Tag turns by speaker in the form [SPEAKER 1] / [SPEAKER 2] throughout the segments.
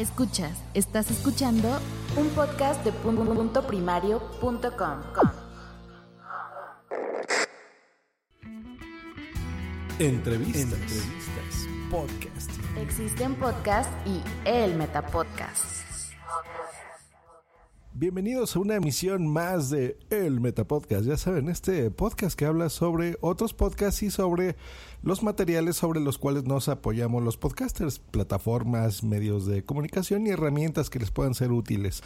[SPEAKER 1] Escuchas, estás escuchando un podcast de punto primario.com.
[SPEAKER 2] Entrevistas. Entrevistas. Podcast.
[SPEAKER 1] Existen podcasts y el Metapodcast.
[SPEAKER 2] Bienvenidos a una emisión más de El Metapodcast. Ya saben, este podcast que habla sobre otros podcasts y sobre los materiales sobre los cuales nos apoyamos los podcasters, plataformas, medios de comunicación y herramientas que les puedan ser útiles.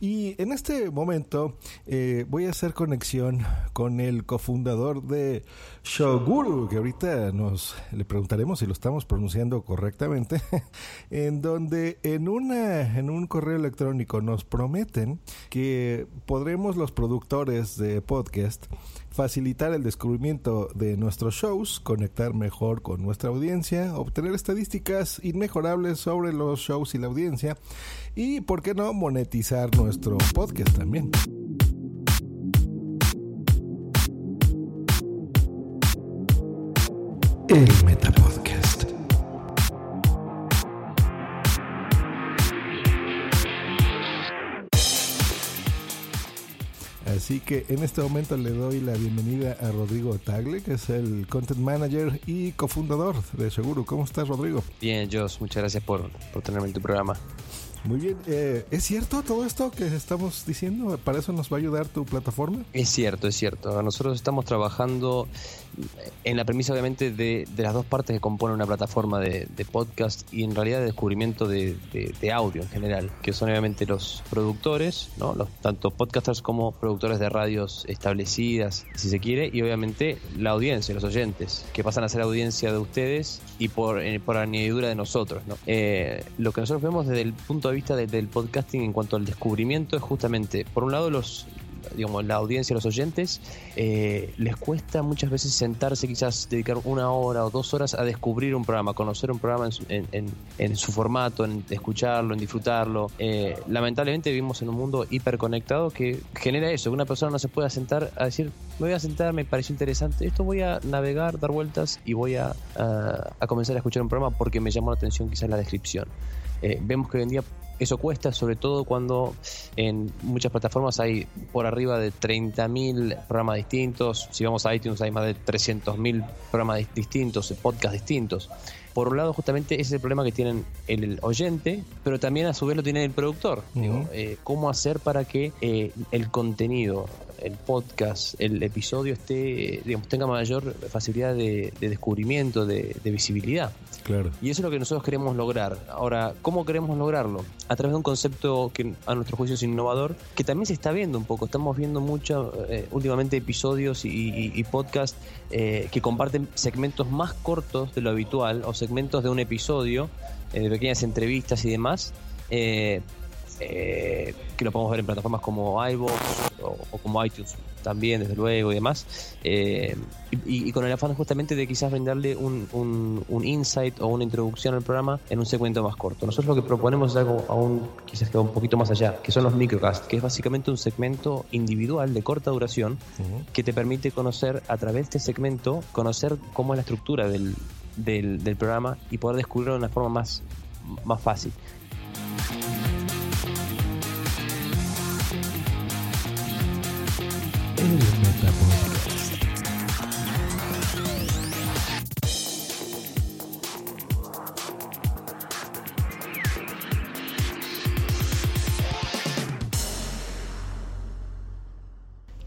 [SPEAKER 2] Y en este momento eh, voy a hacer conexión con el cofundador de Shoguru, que ahorita nos le preguntaremos si lo estamos pronunciando correctamente, en donde en, una, en un correo electrónico nos prometen que podremos los productores de podcast facilitar el descubrimiento de nuestros shows, conectar mejor con nuestra audiencia, obtener estadísticas inmejorables sobre los shows y la audiencia y, ¿por qué no, monetizar nuestro podcast también. El Metapodcast. Así que en este momento le doy la bienvenida a Rodrigo Tagle, que es el Content Manager y cofundador de Seguro. ¿Cómo estás, Rodrigo?
[SPEAKER 3] Bien, Joss, muchas gracias por, por tenerme en tu programa.
[SPEAKER 2] Muy bien, eh, ¿es cierto todo esto que estamos diciendo? ¿Para eso nos va a ayudar tu plataforma?
[SPEAKER 3] Es cierto, es cierto. Nosotros estamos trabajando en la premisa obviamente de, las dos partes que componen una plataforma de, podcast y en realidad de descubrimiento de, audio en general, que son obviamente los productores, ¿no? los, tanto podcasters como productores de radios establecidas, si se quiere, y obviamente la audiencia, los oyentes, que pasan a ser audiencia de ustedes y por, eh, por añadidura de nosotros. ¿no? Eh, lo que nosotros vemos desde el punto de vista del podcasting en cuanto al descubrimiento es justamente, por un lado, los, digamos, la audiencia, los oyentes, eh, les cuesta muchas veces sentarse, quizás dedicar una hora o dos horas a descubrir un programa, conocer un programa en su, formato, en escucharlo, en disfrutarlo. Eh, lamentablemente vivimos en un mundo hiperconectado que genera eso, que una persona no se pueda sentar a decir, me voy a sentar, me pareció interesante, esto voy a navegar, dar vueltas y voy a, a comenzar a escuchar un programa porque me llamó la atención quizás la descripción. Eh, vemos que hoy en día eso cuesta, sobre todo cuando en muchas plataformas hay por arriba de 30.000 programas distintos. Si vamos a iTunes hay más de 300.000 programas distintos, podcasts distintos. Por un lado, justamente ese es el problema que tienen el oyente, pero también a su vez lo tiene el productor. Eh, ¿Cómo hacer para que eh, el contenido, el podcast, el episodio esté, digamos, tenga mayor facilidad de, descubrimiento, de, visibilidad?
[SPEAKER 2] Claro.
[SPEAKER 3] Y eso es lo que nosotros queremos lograr. Ahora, ¿cómo queremos lograrlo? A través de un concepto que a nuestro juicio es innovador, que también se está viendo un poco. Estamos viendo mucho eh, últimamente episodios y, y, podcasts que comparten segmentos más cortos de lo habitual o segmentos de un episodio, eh, de pequeñas entrevistas y demás, eh, eh, que lo podemos ver en plataformas como iVoox o, como iTunes también, desde luego, y demás, y, con el afán justamente de quizás brindarle un, un, insight o una introducción al programa en un segmento más corto. Nosotros lo que proponemos es algo aún quizás que va un poquito más allá, que son los microcasts, que es básicamente un segmento individual de corta duración que te permite conocer a través de este segmento, conocer cómo es la estructura del, del, del programa y poder descubrirlo de una forma más, más fácil.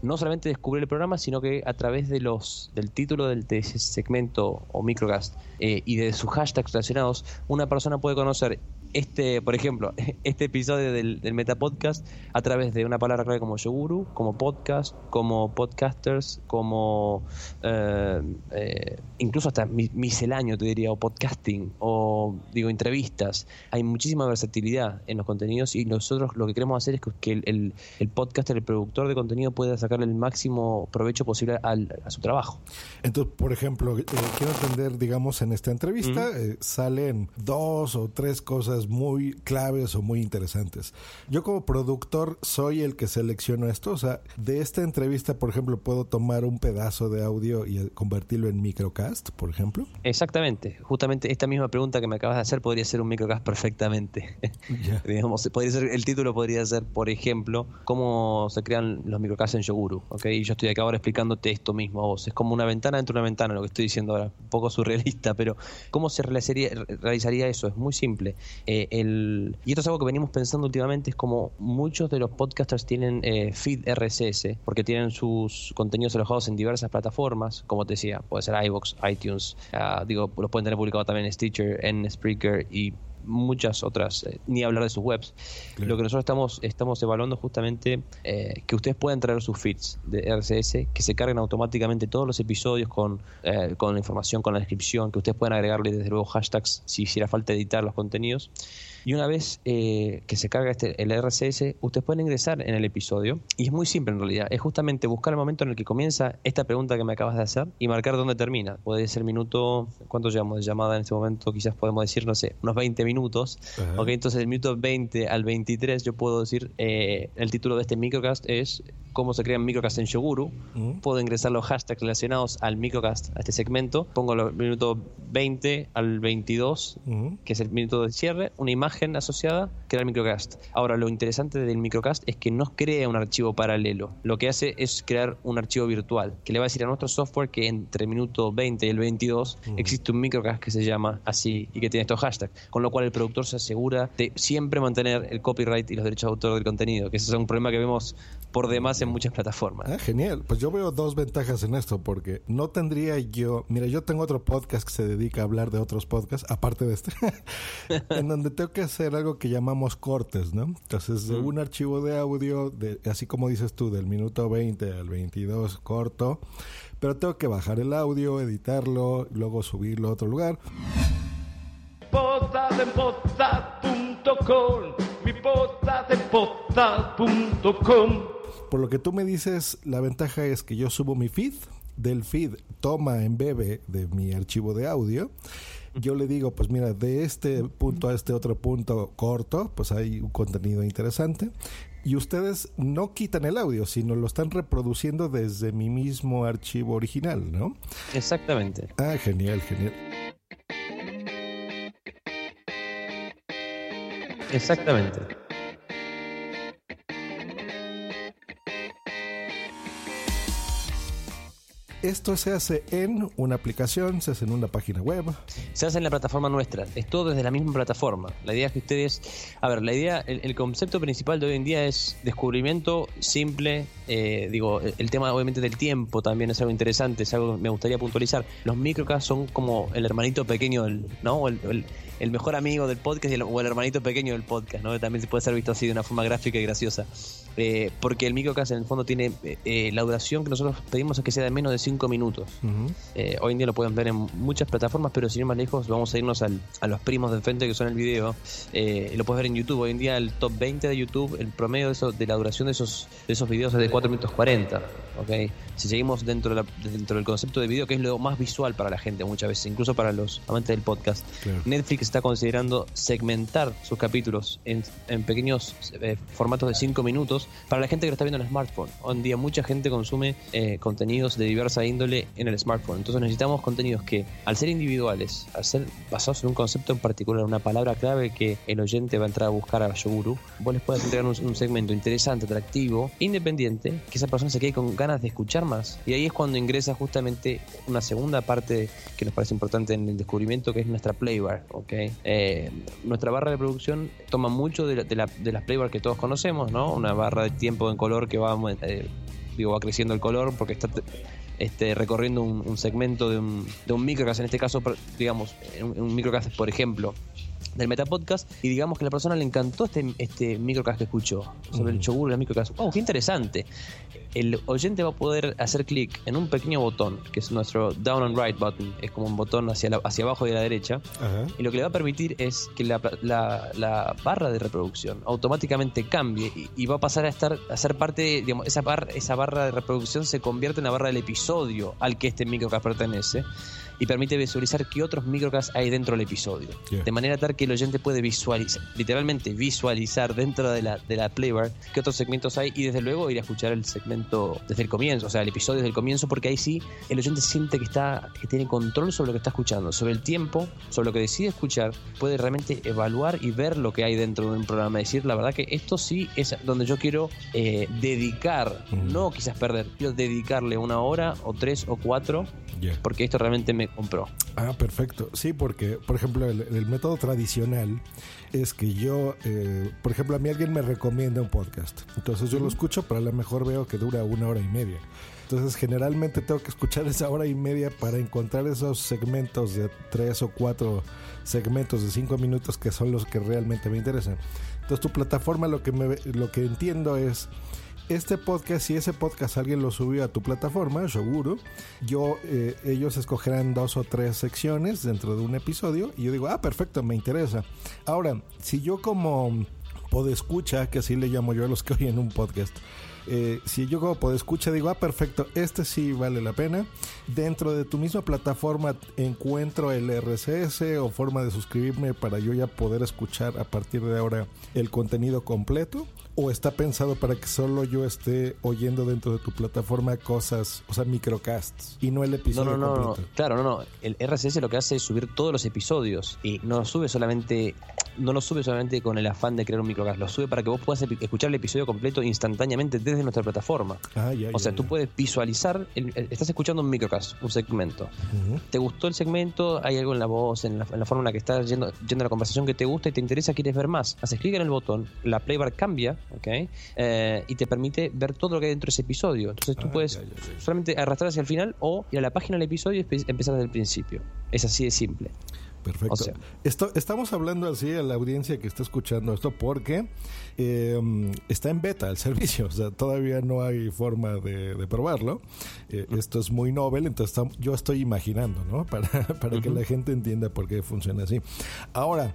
[SPEAKER 3] No solamente descubrir el programa, sino que a través de los del título del, segmento o microcast eh, y de sus hashtags relacionados, una persona puede conocer este, por ejemplo, este episodio del, del Metapodcast a través de una palabra clave como Yoguru, como podcast, como podcasters, como eh, eh, incluso hasta misceláneo, te diría, o podcasting, o digo, entrevistas. Hay muchísima versatilidad en los contenidos y nosotros lo que queremos hacer es que el, el, podcaster, el productor de contenido pueda sacarle el máximo provecho posible al, a su trabajo.
[SPEAKER 2] Entonces, por ejemplo, eh, quiero entender, digamos, en esta entrevista salen dos o tres cosas muy claves o muy interesantes. Yo como productor soy el que selecciono esto, o sea, de esta entrevista, por ejemplo, puedo tomar un pedazo de audio y convertirlo en microcast, por ejemplo.
[SPEAKER 3] Exactamente, justamente esta misma pregunta que me acabas de hacer podría ser un microcast perfectamente. Digamos, podría ser, el título podría ser, por ejemplo, cómo se crean los microcasts en Yoguru, ¿ok? Y yo estoy acá ahora explicándote esto mismo a vos. Es como una ventana dentro de una ventana lo que estoy diciendo ahora, un poco surrealista, pero ¿cómo se realizaría, realizaría eso? Es muy simple. Eh, el, y esto es algo que venimos pensando últimamente, es como muchos de los podcasters tienen eh, feed RSS, porque tienen sus contenidos alojados en diversas plataformas, como te decía, puede ser iVoox, iTunes, ah, digo, los pueden tener publicado también en Stitcher, en Spreaker y muchas otras, eh, ni hablar de sus webs. Lo que nosotros estamos, estamos evaluando justamente eh, que ustedes puedan traer sus feeds de RSS, que se carguen automáticamente todos los episodios con, eh, con la información, con la descripción, que ustedes puedan agregarle desde luego hashtags si hiciera falta editar los contenidos. Y una vez que se carga este, el RSS, ustedes pueden ingresar en el episodio. Y es muy simple en realidad. Es justamente buscar el momento en el que comienza esta pregunta que me acabas de hacer y marcar dónde termina. Puede ser minuto, ¿cuánto llevamos de llamada en este momento? Quizás podemos decir, no sé, unos 20 minutos minutos. Ok, entonces el minuto 20 al 23 yo puedo decir, eh, el título de este microcast es cómo se crean microcast en Shoguru. Puedo ingresar los hashtags relacionados al microcast, a este segmento. Pongo el minuto 20 al 22, que es el minuto de cierre, una imagen asociada, crea el microcast. Ahora, lo interesante del microcast es que no crea un archivo paralelo. Lo que hace es crear un archivo virtual, que le va a decir a nuestro software que entre el minuto 20 y el 22 existe un microcast que se llama así y que tiene estos hashtags. Con lo cual el productor se asegura de siempre mantener el copyright y los derechos de autor del contenido, que ese es un problema que vemos por demás en muchas plataformas.
[SPEAKER 2] Ah, genial. Pues yo veo dos ventajas en esto, porque no tendría yo. Mira, yo tengo otro podcast que se dedica a hablar de otros podcasts, aparte de este, en donde tengo que hacer algo que llamamos cortes, ¿no? Entonces, de un archivo de audio, de, así como dices tú, del minuto 20 al 22 corto, pero tengo que bajar el audio, editarlo, luego subirlo a otro lugar. Mi Por lo que tú me dices, la ventaja es que yo subo mi feed, del feed toma en bebé de mi archivo de audio. Yo le digo, pues mira, de este punto a este otro punto corto, pues hay un contenido interesante. Y ustedes no quitan el audio, sino lo están reproduciendo desde mi mismo archivo original, ¿no?
[SPEAKER 3] Exactamente.
[SPEAKER 2] Ah, genial, genial.
[SPEAKER 3] Exactamente.
[SPEAKER 2] Esto se hace en una aplicación, se hace en una página web.
[SPEAKER 3] Se hace en la plataforma nuestra, es todo desde la misma plataforma. La idea es que ustedes, a ver, la idea, el, concepto principal de hoy en día es descubrimiento simple, eh, digo, el tema obviamente del tiempo también es algo interesante, es algo que me gustaría puntualizar. Los microcasts son como el hermanito pequeño, ¿no? el, el mejor amigo del podcast o el hermanito pequeño del podcast, ¿no? También se puede ser visto así de una forma gráfica y graciosa. Eh, porque el microcast en el fondo tiene eh, eh, la duración que nosotros pedimos es que sea de menos de 5 minutos. hoy en día lo pueden ver en muchas plataformas, pero sin ir más lejos vamos a irnos al, a los primos de frente que son el video. lo puedes ver en YouTube. Hoy en día el top 20 de YouTube, el promedio de, eso, de la duración de esos, de esos videos es de 4 minutos 40. ¿okay? Si seguimos dentro, de dentro del concepto de video, que es lo más visual para la gente muchas veces, incluso para los amantes del podcast, Netflix está considerando segmentar sus capítulos en, pequeños eh, formatos de 5 minutos para la gente que lo está viendo en el smartphone. Hoy en día mucha gente consume eh, contenidos de diversa índole en el smartphone. Entonces necesitamos contenidos que, al ser individuales, al ser basados en un concepto en particular, una palabra clave que el oyente va a entrar a buscar a Yoguru, vos les puedas entregar un, segmento interesante, atractivo, independiente, que esa persona se quede con ganas de escuchar más. Y ahí es cuando ingresa justamente una segunda parte que nos parece importante en el descubrimiento, que es nuestra playbar. ¿okay? Eh, nuestra barra de producción toma mucho de, la, de, las playbar que todos conocemos, ¿no? Una barra de tiempo en color que va, eh, digo, va creciendo el color porque está este, recorriendo un, segmento de un, de un microcast, en este caso, digamos, un, un microcast, por ejemplo, del Metapodcast y digamos que a la persona le encantó este, este microcast que escuchó sobre el yogur y el microcast. ¡Oh, qué interesante! El oyente va a poder hacer clic en un pequeño botón, que es nuestro down and right button, es como un botón hacia, hacia abajo y a la derecha, y lo que le va a permitir es que la, la, barra de reproducción automáticamente cambie y, va a pasar a estar a ser parte, digamos, esa, esa barra de reproducción se convierte en la barra del episodio al que este microcast pertenece y permite visualizar qué otros microcasts hay dentro del episodio. De manera tal que el oyente puede visualizar, literalmente visualizar dentro de la, de la playbar qué otros segmentos hay y desde luego ir a escuchar el segmento desde el comienzo, o sea, el episodio desde el comienzo, porque ahí sí el oyente siente que está, que tiene control sobre lo que está escuchando, sobre el tiempo, sobre lo que decide escuchar, puede realmente evaluar y ver lo que hay dentro de un programa. Decir, la verdad que esto sí es donde yo quiero eh, dedicar, no quizás perder, quiero dedicarle una hora o tres o cuatro, porque esto realmente me compró.
[SPEAKER 2] Ah, perfecto. Sí, porque, por ejemplo, el, método tradicional es que yo, eh, por ejemplo, a mí alguien me recomienda un podcast. Entonces yo lo escucho, pero a lo mejor veo que dura una hora y media. Entonces generalmente tengo que escuchar esa hora y media para encontrar esos segmentos de tres o cuatro segmentos de cinco minutos que son los que realmente me interesan. Entonces tu plataforma lo que, me, lo que entiendo es este podcast, si ese podcast alguien lo subió a tu plataforma, seguro, yo, eh, ellos escogerán dos o tres secciones dentro de un episodio y yo digo, ah, perfecto, me interesa. Ahora, si yo como podescucha, que así le llamo yo a los que oyen un podcast, eh, si yo como podescucha digo, ah, perfecto, este sí vale la pena, dentro de tu misma plataforma encuentro el RSS o forma de suscribirme para yo ya poder escuchar a partir de ahora el contenido completo o está pensado para que solo yo esté oyendo dentro de tu plataforma cosas, o sea, microcasts y no el episodio
[SPEAKER 3] no, no,
[SPEAKER 2] completo?
[SPEAKER 3] No, claro, no, no. El RSS lo que hace es subir todos los episodios y no sube solamente, no lo sube solamente con el afán de crear un microcast, lo sube para que vos puedas escuchar el episodio completo instantáneamente desde nuestra plataforma. Ah, o sea, tú puedes visualizar, estás escuchando un microcast, un segmento. ¿Te gustó el segmento? Hay algo en la voz, en la, forma en la que estás yendo, yendo la conversación que te gusta y te interesa, quieres ver más. Haces clic en el botón, la playbar cambia ¿ok? Eh, y te permite ver todo lo que hay dentro de ese episodio. Entonces tú ah, puedes solamente arrastrar hacia el final o ir a la página del episodio y empezar desde el principio. Es así de simple.
[SPEAKER 2] Perfecto. esto, estamos hablando así a la audiencia que está escuchando esto porque eh, está en beta el servicio, o sea, todavía no hay forma de, probarlo. Eh, esto es muy novel, entonces yo estoy imaginando, ¿no? Para, para que la gente entienda por qué funciona así. Ahora,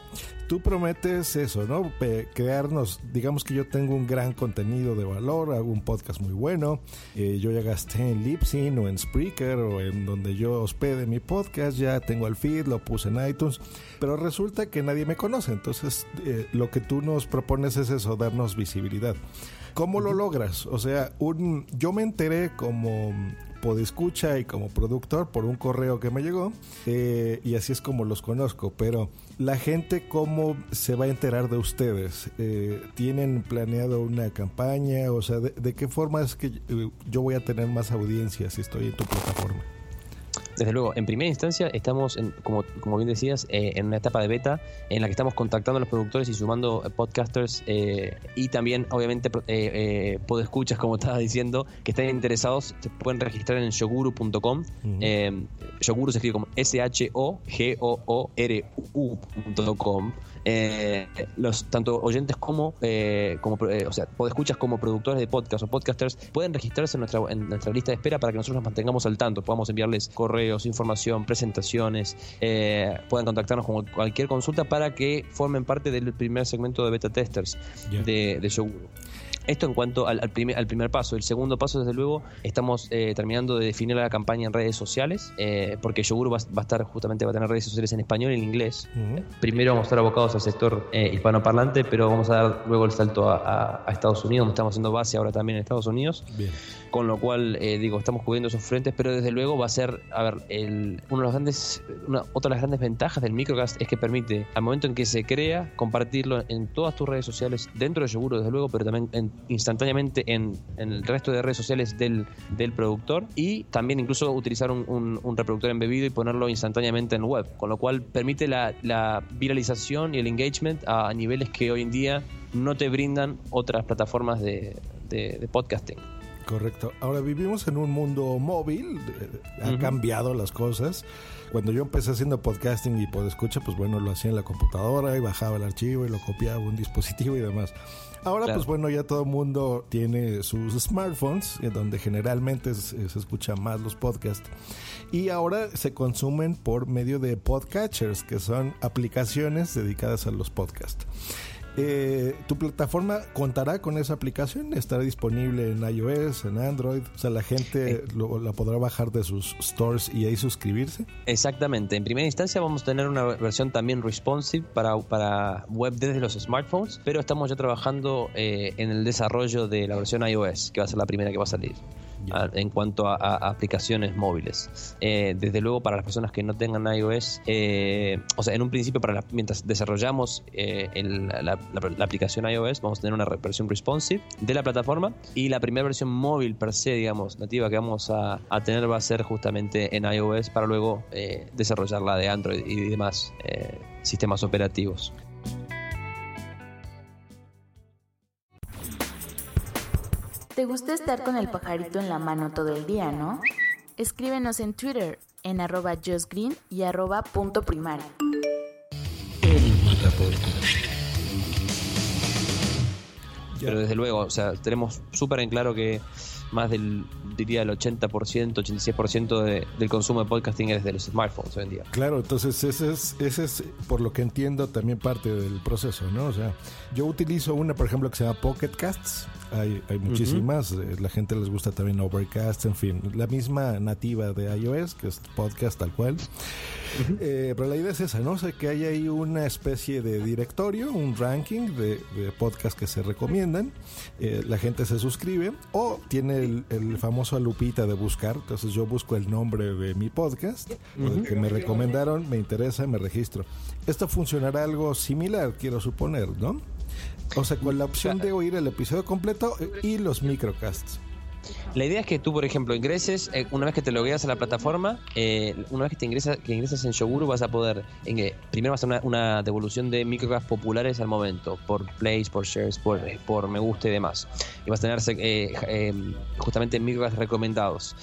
[SPEAKER 2] tú prometes eso, ¿no? crearnos, digamos que yo tengo un gran contenido de valor, hago un podcast muy bueno, eh, yo ya gasté en Libsyn o en Spreaker o en donde yo hospede mi podcast, ya tengo el feed, lo puse en iTunes pero resulta que nadie me conoce, entonces eh, lo que tú nos propones es eso, darnos visibilidad. ¿Cómo lo logras? O sea, un, yo me enteré como podescucha y como productor por un correo que me llegó eh, y así es como los conozco, pero la gente cómo se va a enterar de ustedes? Eh, ¿Tienen planeado una campaña? O sea, ¿de, ¿de, qué forma es que yo voy a tener más audiencia si estoy en tu plataforma?
[SPEAKER 3] Desde luego, en primera instancia estamos, como, como bien decías, eh, en una etapa de beta en la que estamos contactando a los productores y sumando podcasters eh, y también, obviamente, eh, podescuchas, como estaba diciendo, que estén interesados, se pueden registrar en shoguru.com. Shoguru se escribe como S-H-O-G-O-O-R-U.com. Eh, los tanto oyentes como, eh, como eh, o sea, escuchas como productores de podcast o podcasters pueden registrarse en nuestra, en nuestra lista de espera para que nosotros nos mantengamos al tanto, podamos enviarles correos, información, presentaciones, eh, puedan contactarnos con cualquier consulta para que formen parte del primer segmento de beta testers de, de esto en cuanto al, primer, al primer paso. El segundo paso, desde luego, estamos eh, terminando de definir la campaña en redes sociales, eh, porque Yoguru va, a estar justamente, va a tener redes sociales en español y en inglés. Primero vamos a estar abocados al sector eh, hispanoparlante, pero vamos a dar luego el salto a, Estados Unidos, estamos haciendo base ahora también en Estados Unidos. Con lo cual, digo, estamos cubriendo esos frentes, pero desde luego va a ser, a ver, el, uno de los grandes, una, otra de las grandes ventajas del microcast es que permite, al momento en que se crea, compartirlo en todas tus redes sociales, dentro de Yoguru, desde luego, pero también en instantáneamente en, el resto de redes sociales del, productor y también incluso utilizar un, reproductor embebido y ponerlo instantáneamente en web, con lo cual permite la, viralización y el engagement a, niveles que hoy en día no te brindan otras plataformas de, podcasting.
[SPEAKER 2] Correcto. Ahora vivimos en un mundo móvil, eh, ha cambiado las cosas. Cuando yo empecé haciendo podcasting y por escucha, pues bueno, lo hacía en la computadora y bajaba el archivo y lo copiaba un dispositivo y demás. Ahora, pues bueno, ya todo el mundo tiene sus smartphones, en donde generalmente se, se escucha más los podcasts. Y ahora se consumen por medio de podcatchers, que son aplicaciones dedicadas a los podcasts. Eh, ¿Tu plataforma contará con esa aplicación? ¿Estará disponible en iOS, en Android? O sea, la gente
[SPEAKER 3] Eh.
[SPEAKER 2] lo- la podrá bajar de sus stores y ahí suscribirse.
[SPEAKER 3] Exactamente. En primera instancia vamos a tener una versión también responsive para, para web desde los smartphones, pero estamos ya trabajando eh, en el desarrollo de la versión iOS, que va a ser la primera que va a salir. En cuanto a, a aplicaciones móviles. Eh, desde luego, para las personas que no tengan iOS, eh, o sea, en un principio, para mientras desarrollamos eh, la, la- aplicación iOS, vamos a tener una versión responsive de la plataforma y la primera versión móvil per se, digamos, nativa que vamos a, a tener va a ser justamente en iOS para luego eh, desarrollar la de Android y demás sistemas operativos.
[SPEAKER 1] ¿Te gusta estar con el pajarito en la mano todo el día, no? Escríbenos en Twitter en arroba justgreen y arroba punto primario.
[SPEAKER 3] Pero desde luego, o sea, tenemos súper en claro que más del, diría el 80%, 86% de- del consumo de podcasting es de los smartphones hoy en día.
[SPEAKER 2] Claro, entonces ese es, ese es, por lo que entiendo, también parte del proceso, ¿no? O sea, yo utilizo una, por ejemplo, que se llama Pocket Casts. Hay, hay muchísimas. eh, La gente les gusta también Overcast, en fin. La misma nativa de iOS, que es podcast tal cual. Eh, pero la idea es esa, ¿no? O sea, que hay ahí una especie de directorio, un ranking de, de podcasts que se recomiendan. Eh, la gente se suscribe o tiene el, el famoso lupita de buscar. Entonces yo busco el nombre de mi podcast, del que me recomendaron, me interesa, me registro. Esto funcionará algo similar, quiero suponer, ¿no? O sea, con la opción de oír el episodio completo y los microcasts.
[SPEAKER 3] La idea es que tú, por ejemplo, ingreses, eh, una vez que te logueas a la plataforma, eh, una vez que te ingresas, que ingresas en Yoguru vas a poder, en, eh, primero vas a hacer una, una devolución de microcasts populares al momento, por plays, por shares, por, por me gusta y demás. Y vas a tener justamente microcasts recomendados.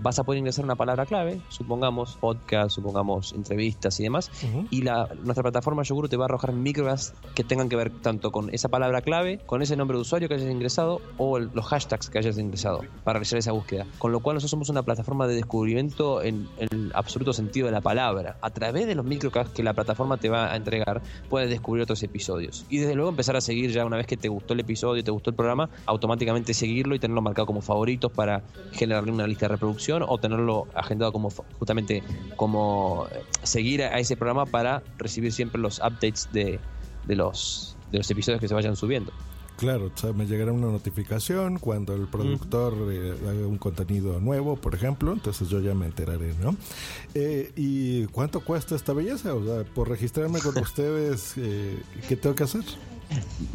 [SPEAKER 3] Vas a poder ingresar una palabra clave, supongamos podcast, supongamos entrevistas y demás, y la, nuestra plataforma Yoguru te va a arrojar microcasts que tengan que ver tanto con esa palabra clave, con ese nombre de usuario que hayas ingresado o el- los hashtags que hayas ingresado para realizar esa búsqueda. Con lo cual nosotros somos una plataforma de descubrimiento en, el absoluto sentido de la palabra. A través de los microcasts que la plataforma te va a entregar, puedes descubrir otros episodios. Y desde luego empezar a seguir ya una vez que te gustó el episodio, te gustó el programa, automáticamente seguirlo y tenerlo marcado como favoritos para generarle una lista de reproducción o tenerlo agendado como justamente como eh, seguir a ese programa para recibir siempre los updates de los episodios que se vayan subiendo.
[SPEAKER 2] Claro, o sea, me llegará una notificación cuando el productor eh, haga un contenido nuevo, por ejemplo, entonces yo ya me enteraré, ¿no? Eh, ¿Y cuánto cuesta esta belleza? O sea, por registrarme con ustedes, eh, ¿qué tengo que hacer?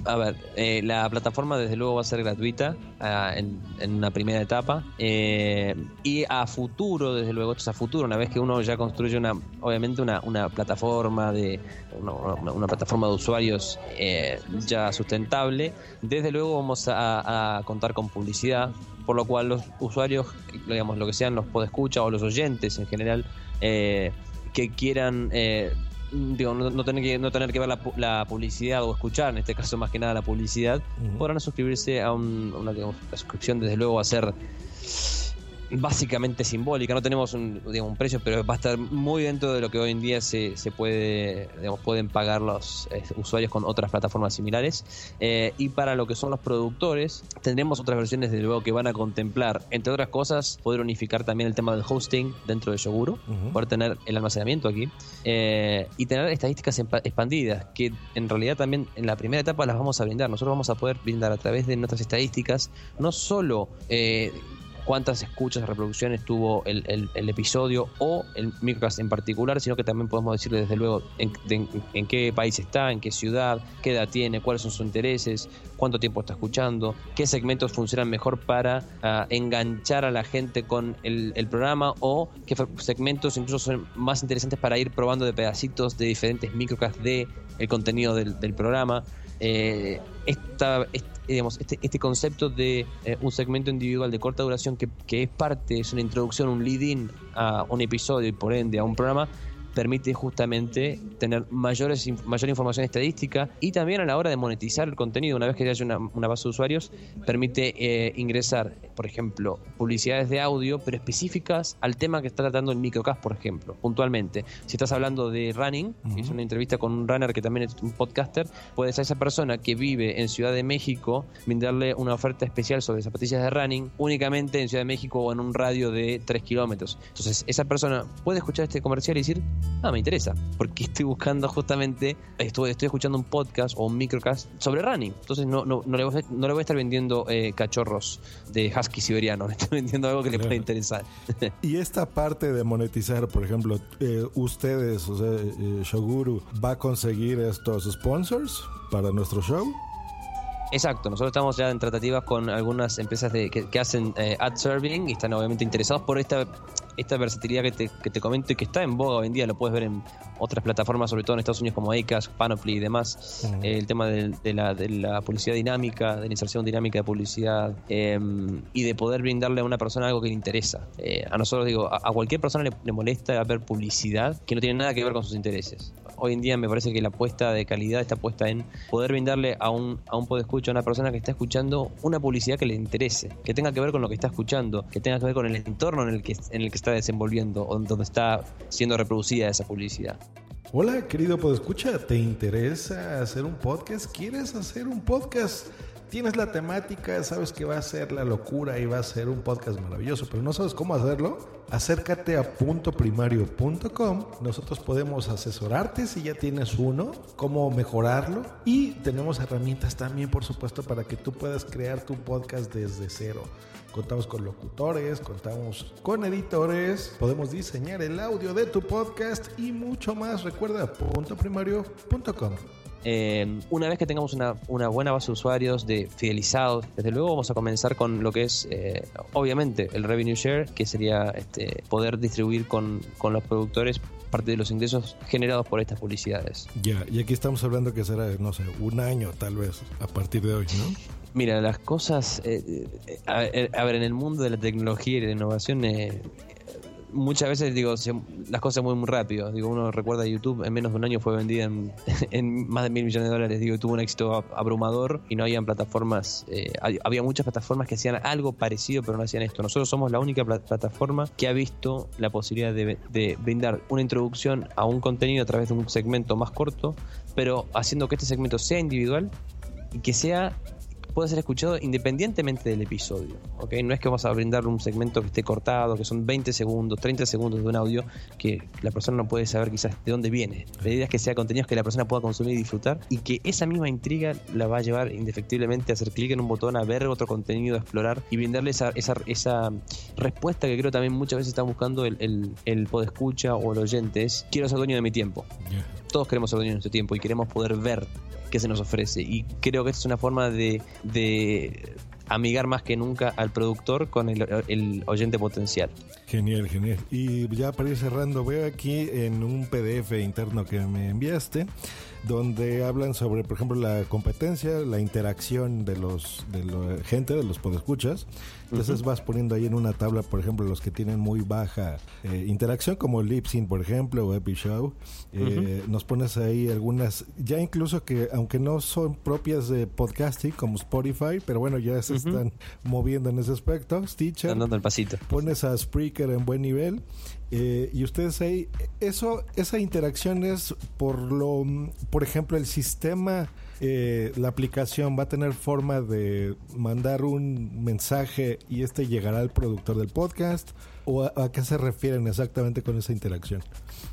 [SPEAKER 3] A ver, eh, la plataforma desde luego va a ser gratuita ah, en, en una primera etapa eh, y a futuro, desde luego, esto es a futuro, una vez que uno ya construye una, obviamente una, una plataforma de una, plataforma de usuarios eh, ya sustentable, desde luego vamos a, a contar con publicidad, por lo cual los usuarios, digamos, lo que sean los podescuchas o los oyentes en general, que quieran digo, no, no tener que no tener que ver la, la publicidad o escuchar en este caso más que nada la publicidad podrán suscribirse a un- una digamos, la suscripción desde luego va a ser básicamente simbólica no tenemos un, digamos, un precio pero va a estar muy dentro de lo que hoy en día se, se puede digamos, pueden pagar los eh, usuarios con otras plataformas similares Eh, y para lo que son los productores tendremos otras versiones desde luego que van a contemplar entre otras cosas poder unificar también el tema del hosting dentro de Yoguro
[SPEAKER 2] Ujú.
[SPEAKER 3] poder tener el almacenamiento aquí eh, y tener estadísticas expandidas que en realidad también en la primera etapa las vamos a brindar. Nosotros vamos a poder brindar a través de nuestras estadísticas no solo cuántas escuchas, reproducciones tuvo el, el- el episodio o el microcast en particular, sino que también podemos decirle desde luego en, de- en qué país está, en qué ciudad, qué edad tiene, cuáles son sus intereses, cuánto tiempo está escuchando, qué segmentos funcionan mejor para ah, enganchar a la gente con el, programa o qué segmentos incluso son más interesantes para ir probando de pedacitos de diferentes microcasts de el contenido del, del programa. Eh, esta, este, este concepto de eh, un segmento individual de corta duración que, que es parte, es una introducción, un lead-in a un episodio y por ende a un programa, permite justamente tener mayores, mayor información estadística y también a la hora de monetizar el contenido, una vez que haya una, base de usuarios, permite eh, ingresar, por ejemplo, publicidades de audio, pero específicas al tema que está tratando el microcast, por ejemplo, puntualmente. Si estás hablando de running, hice una entrevista con un runner que también es un podcaster, puedes a esa persona que vive en Ciudad de México brindarle una oferta especial sobre zapatillas de running únicamente en Ciudad de México o en un radio de 3 kilómetros. Entonces, esa persona puede escuchar este comercial y decir, ah, me interesa, porque estoy buscando justamente, estoy, estoy escuchando un podcast o un microcast sobre running, entonces no, no, no, le, voy, no le voy a estar vendiendo eh, cachorros de husky siberiano, le estoy vendiendo algo que le pueda interesar.
[SPEAKER 2] y esta parte de monetizar, por ejemplo, eh, ustedes, o sea, eh, Shoguru, ¿va a conseguir estos sponsors para nuestro show?
[SPEAKER 3] Exacto, nosotros estamos ya en tratativas con algunas empresas de, que, hacen ad serving y están obviamente interesados por esta esta versatilidad que te, que te comento y que está en boga hoy en día, lo puedes ver en otras plataformas, sobre todo en Estados Unidos como Acast, Panoply y demás, el tema de, la, de, la, publicidad dinámica, de la inserción dinámica de publicidad em, y de poder brindarle a una persona algo que le interesa. Eh, a nosotros, digo, a, cualquier persona le, le, molesta ver publicidad que no tiene nada que ver con sus intereses. Hoy en día me parece que la apuesta de calidad está puesta en poder brindarle a un, a un podescucho, a una persona que está escuchando, una publicidad que le interese, que tenga que ver con lo que está escuchando, que tenga que ver con el entorno en el que, en el que está desenvolviendo o donde está siendo reproducida esa publicidad.
[SPEAKER 2] Hola, querido podescucha, ¿te interesa hacer un podcast? ¿Quieres hacer un podcast? Tienes la temática, sabes que va a ser la locura y va a ser un podcast maravilloso, pero no sabes cómo hacerlo. Acércate a puntoprimario.com. Nosotros podemos asesorarte si ya tienes uno, cómo mejorarlo y tenemos herramientas también, por supuesto, para que tú puedas crear tu podcast desde cero. Contamos con locutores, contamos con editores, podemos diseñar el audio de tu podcast y mucho más. Recuerda puntoprimario.com.
[SPEAKER 3] Eh, una vez que tengamos una, buena base de usuarios de fidelizados, desde luego vamos a comenzar con lo que es, eh, obviamente, el revenue share, que sería este, poder distribuir con, los productores parte de los ingresos generados por estas publicidades.
[SPEAKER 2] Ya, y aquí estamos hablando que será, no sé, un año tal vez a partir de hoy, ¿no?
[SPEAKER 3] Mira, las cosas, eh, a, ver, en el mundo de la tecnología y la innovación, muchas veces digo las cosas muy muy rápido. Digo uno recuerda YouTube en menos de un año fue vendida en, más de mil millones de dólares. Digo tuvo un éxito abrumador y no habían plataformas eh, había muchas plataformas que hacían algo parecido pero no hacían esto. Nosotros somos la única plataforma que ha visto la posibilidad de brindar una introducción a un contenido a través de un segmento más corto pero haciendo que este segmento sea individual y que sea puede ser escuchado independientemente del episodio. ¿ok? No es que vamos a brindar un segmento que esté cortado, que son 20 segundos, 30 segundos de un audio que la persona no puede saber quizás de dónde viene. La idea es que sea contenido que la persona pueda consumir y disfrutar y que esa misma intriga la va a llevar indefectiblemente a hacer clic en un botón, a ver otro contenido, a explorar y brindarle esa, esa, esa respuesta que creo también muchas veces está buscando el, el, el podescucha o el oyente. Es quiero ser dueño de mi tiempo. Todos queremos ser dueños de nuestro tiempo y queremos poder ver qué se nos ofrece. Y creo que esta es una forma de, de amigar más que nunca al productor con el, el, oyente potencial.
[SPEAKER 2] Genial, genial. Y ya para ir cerrando, veo aquí en un PDF interno que me enviaste donde hablan sobre, por ejemplo, la competencia, la interacción de los de la gente, de los podescuchas. Entonces vas poniendo ahí en una tabla, por ejemplo, los que tienen muy baja eh, interacción, como Lipsyn, por ejemplo, o Epishow. Eh, Nos pones ahí algunas, ya incluso que, aunque no son propias de podcasting, como Spotify, pero bueno, ya se están moviendo en ese aspecto. Stitcher.
[SPEAKER 3] dando el pasito.
[SPEAKER 2] Pones a Spreaker en buen nivel. Eh, y ustedes ahí, eso, esa interacción es por lo, por ejemplo, el sistema, eh, la aplicación va a tener forma de mandar un mensaje y este llegará al productor del podcast ¿O a, qué se refieren exactamente con esa interacción?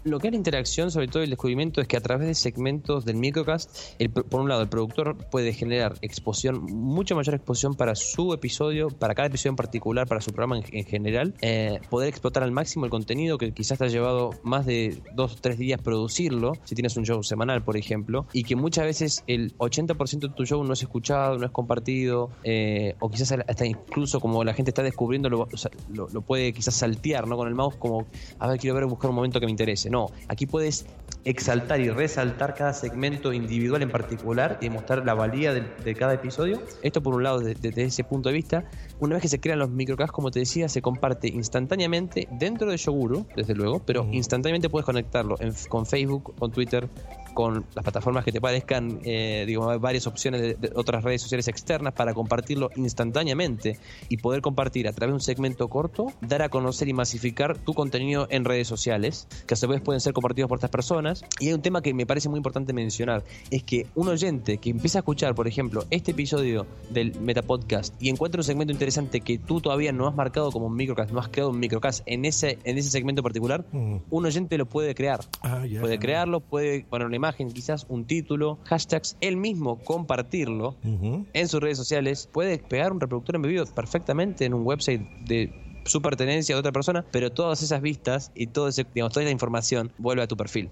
[SPEAKER 3] Lo que es la interacción, sobre todo el descubrimiento, es que a través de segmentos del microcast, por un lado, el productor puede generar exposición, mucha mayor exposición para su episodio, para cada episodio en particular, para su programa en, general, eh, poder explotar al máximo el contenido que quizás te ha llevado más de dos o tres días producirlo, si tienes un show semanal, por ejemplo, y que muchas veces el 80% de tu show no es escuchado, no es compartido, eh, o quizás hasta incluso como la gente está descubriendo, lo, lo puede quizás saltear ¿no? con el mouse como, a ver, quiero ver, buscar un momento que me interese. No, aquí puedes exaltar y resaltar cada segmento individual en particular y mostrar la valía de, cada episodio. Esto por un lado desde, ese punto de vista. Una vez que se crean los microcasts, como te decía, se comparte instantáneamente dentro de Yoguru, desde luego, pero instantáneamente puedes conectarlo con Facebook, con Twitter, con las plataformas que te parezcan, eh, digamos, varias opciones de, otras redes sociales externas para compartirlo instantáneamente y poder compartir a través de un segmento corto, dar a conocer y masificar tu contenido en redes sociales, que a su vez pueden ser compartidos por estas personas. Y hay un tema que me parece muy importante mencionar, es que un oyente que empieza a escuchar, por ejemplo, este episodio del Metapodcast y encuentra un segmento interesante que tú todavía no has marcado como un microcast, no has creado un microcast en ese, en ese segmento particular, mm. un oyente lo puede crear. Ah, puede crearlo, puede poner una imagen quizás un título, hashtags, él mismo compartirlo en sus redes sociales, puede pegar un reproductor embebido perfectamente en un website de su pertenencia a otra persona, pero todas esas vistas y todo ese, digamos, toda esa información vuelve a tu perfil.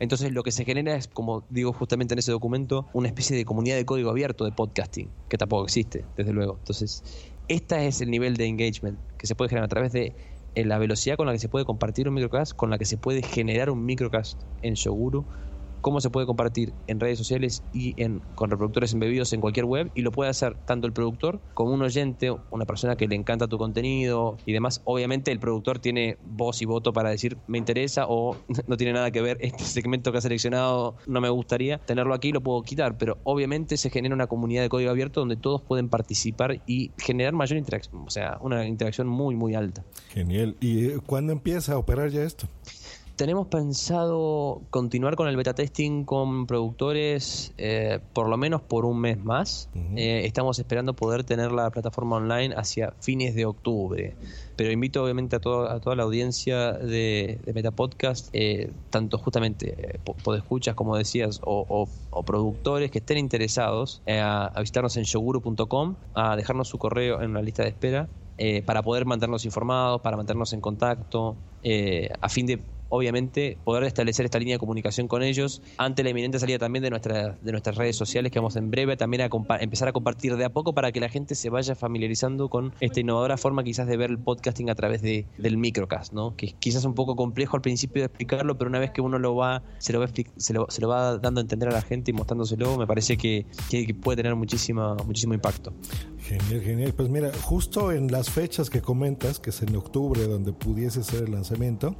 [SPEAKER 3] Entonces lo que se genera es, como digo justamente en ese documento, una especie de comunidad de código abierto de podcasting, que tampoco existe, desde luego. Entonces, este es el nivel de engagement que se puede generar a través de eh, la velocidad con la que se puede compartir un microcast, con la que se puede generar un microcast en Shoguru cómo se puede compartir en redes sociales y en, con reproductores embebidos en cualquier web y lo puede hacer tanto el productor como un oyente, una persona que le encanta tu contenido y demás. Obviamente el productor tiene voz y voto para decir me interesa o no tiene nada que ver, este segmento que ha seleccionado no me gustaría tenerlo aquí, lo puedo quitar, pero obviamente se genera una comunidad de código abierto donde todos pueden participar y generar mayor interacción, o sea, una interacción muy, muy alta.
[SPEAKER 2] Genial. ¿Y eh, cuándo empieza a operar ya esto?
[SPEAKER 3] Tenemos pensado continuar con el beta testing con productores eh, por lo menos por un mes más. Eh, estamos esperando poder tener la plataforma online hacia fines de octubre. Pero invito obviamente a, a toda la audiencia de, de Metapodcast, eh, tanto justamente podescuchas como decías, o, productores que estén interesados, a, a, visitarnos en shoguru.com, a dejarnos su correo en la lista de espera. para poder mantenernos informados, para mantenernos en contacto, a fin de obviamente poder establecer esta línea de comunicación con ellos ante la inminente salida también de, nuestra, de nuestras redes sociales que vamos en breve también a empezar a compartir de a poco para que la gente se vaya familiarizando con esta innovadora forma quizás de ver el podcasting a través de, del microcast, ¿no? que quizás es un poco complejo al principio de explicarlo, pero una vez que uno lo va, se lo va, se lo, se lo va dando a entender a la gente y mostrándoselo, me parece que, puede tener muchísima, muchísimo impacto.
[SPEAKER 2] Genial, genial. Pues mira, justo en las fechas que comentas, que es en octubre donde pudiese ser el lanzamiento,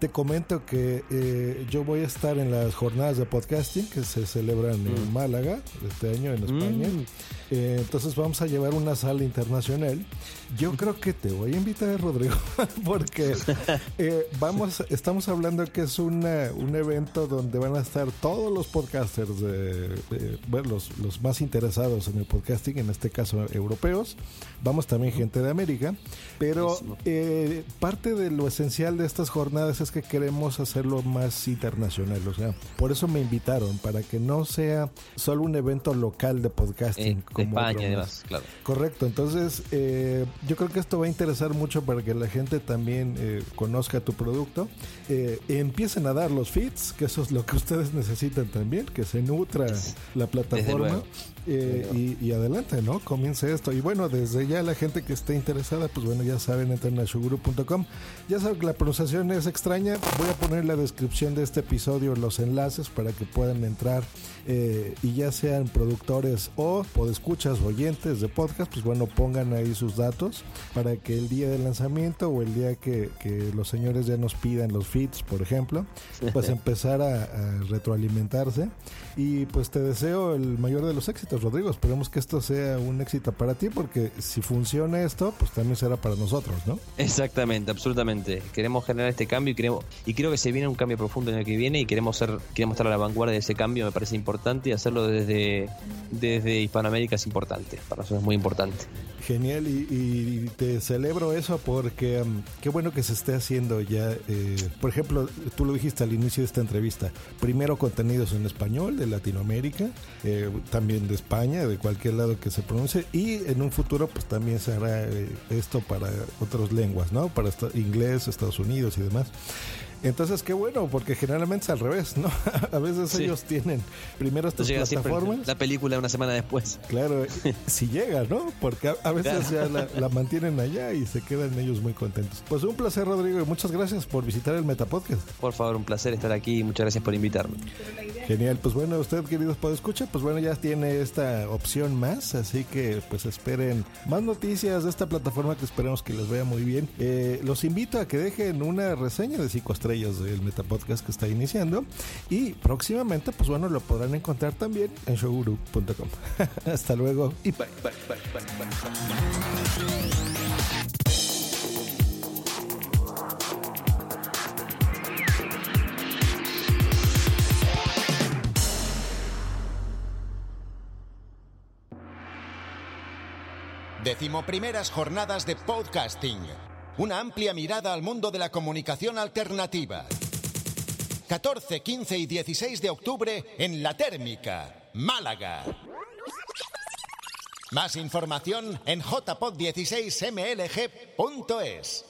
[SPEAKER 2] te comento que eh, yo voy a estar en las jornadas de podcasting que se celebran en mm. Málaga este año en España. Mm. Eh, entonces vamos a llevar una sala internacional. Yo creo que te voy a invitar, Rodrigo, porque eh, vamos, estamos hablando que es una, un evento donde van a estar todos los podcasters, bueno, los, los más interesados en el podcasting, en este caso europeos. Vamos también gente de América, pero parte de lo esencial de estas jornadas es que queremos hacerlo más internacional, o sea, por eso me invitaron, para que no sea solo un evento local de podcasting.
[SPEAKER 3] como España además, claro.
[SPEAKER 2] Correcto, entonces eh, yo creo que esto va a interesar mucho para que la gente también eh, conozca tu producto, eh, empiecen a dar los feeds, que eso es lo que ustedes necesitan también, que se nutra la plataforma. Eh, y, adelante, ¿no? Comience esto. Y bueno, desde ya la gente que esté interesada, pues bueno, ya saben, entren a shuguru.com. Ya saben que la pronunciación es extraña. Voy a poner en la descripción de este episodio los enlaces para que puedan entrar eh, y ya sean productores o podescuchas o oyentes de podcast, pues bueno, pongan ahí sus datos para que el día del lanzamiento o el día que, los señores ya nos pidan los feeds, por ejemplo, pues empezar a, a retroalimentarse. Y pues te deseo el mayor de los éxitos. Rodrigo. Esperemos que esto sea un éxito para ti, porque si funciona esto, pues también será para nosotros, ¿no?
[SPEAKER 3] Exactamente, absolutamente. Queremos generar este cambio y queremos y creo que se viene un cambio profundo en el que viene y queremos ser queremos estar a la vanguardia de ese cambio. Me parece importante y hacerlo desde desde Hispanoamérica es importante. Para nosotros es muy importante.
[SPEAKER 2] Genial y, te celebro eso porque um, qué bueno que se esté haciendo ya. Eh, por ejemplo, tú lo dijiste al inicio de esta entrevista. Primero contenidos en español de Latinoamérica, eh, también de España, de cualquier lado que se pronuncie y en un futuro pues también se hará eh, esto para otras lenguas, ¿no? Para inglés, Estados Unidos y demás. Entonces, qué bueno, porque generalmente es al revés, ¿no? A veces ellos tienen primero estas plataformas.
[SPEAKER 3] La película una semana después.
[SPEAKER 2] Claro, si llega, ¿no? Porque a, veces ya la, mantienen allá y se quedan ellos muy contentos. Pues un placer, Rodrigo, y muchas gracias por visitar el Metapodcast.
[SPEAKER 3] Por favor, un placer estar aquí y muchas gracias por invitarme.
[SPEAKER 2] Genial, pues bueno, usted, queridos escuchar, pues bueno, ya tiene esta opción más, así que pues esperen más noticias de esta plataforma que esperemos que les vaya muy bien. Eh, los invito a que dejen una reseña de 5 estrellas del Metapodcast que está iniciando y próximamente, pues bueno, lo podrán encontrar también en showguru.com. Hasta luego y bye, bye, bye, bye, bye.
[SPEAKER 4] Decimoprimeras jornadas de podcasting. Una amplia mirada al mundo de la comunicación alternativa. 14, 15 y 16 de octubre en La Térmica, Málaga. Más información en jpod16mlg.es.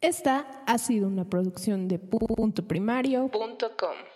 [SPEAKER 5] Esta ha sido una producción de puntoprimario.com.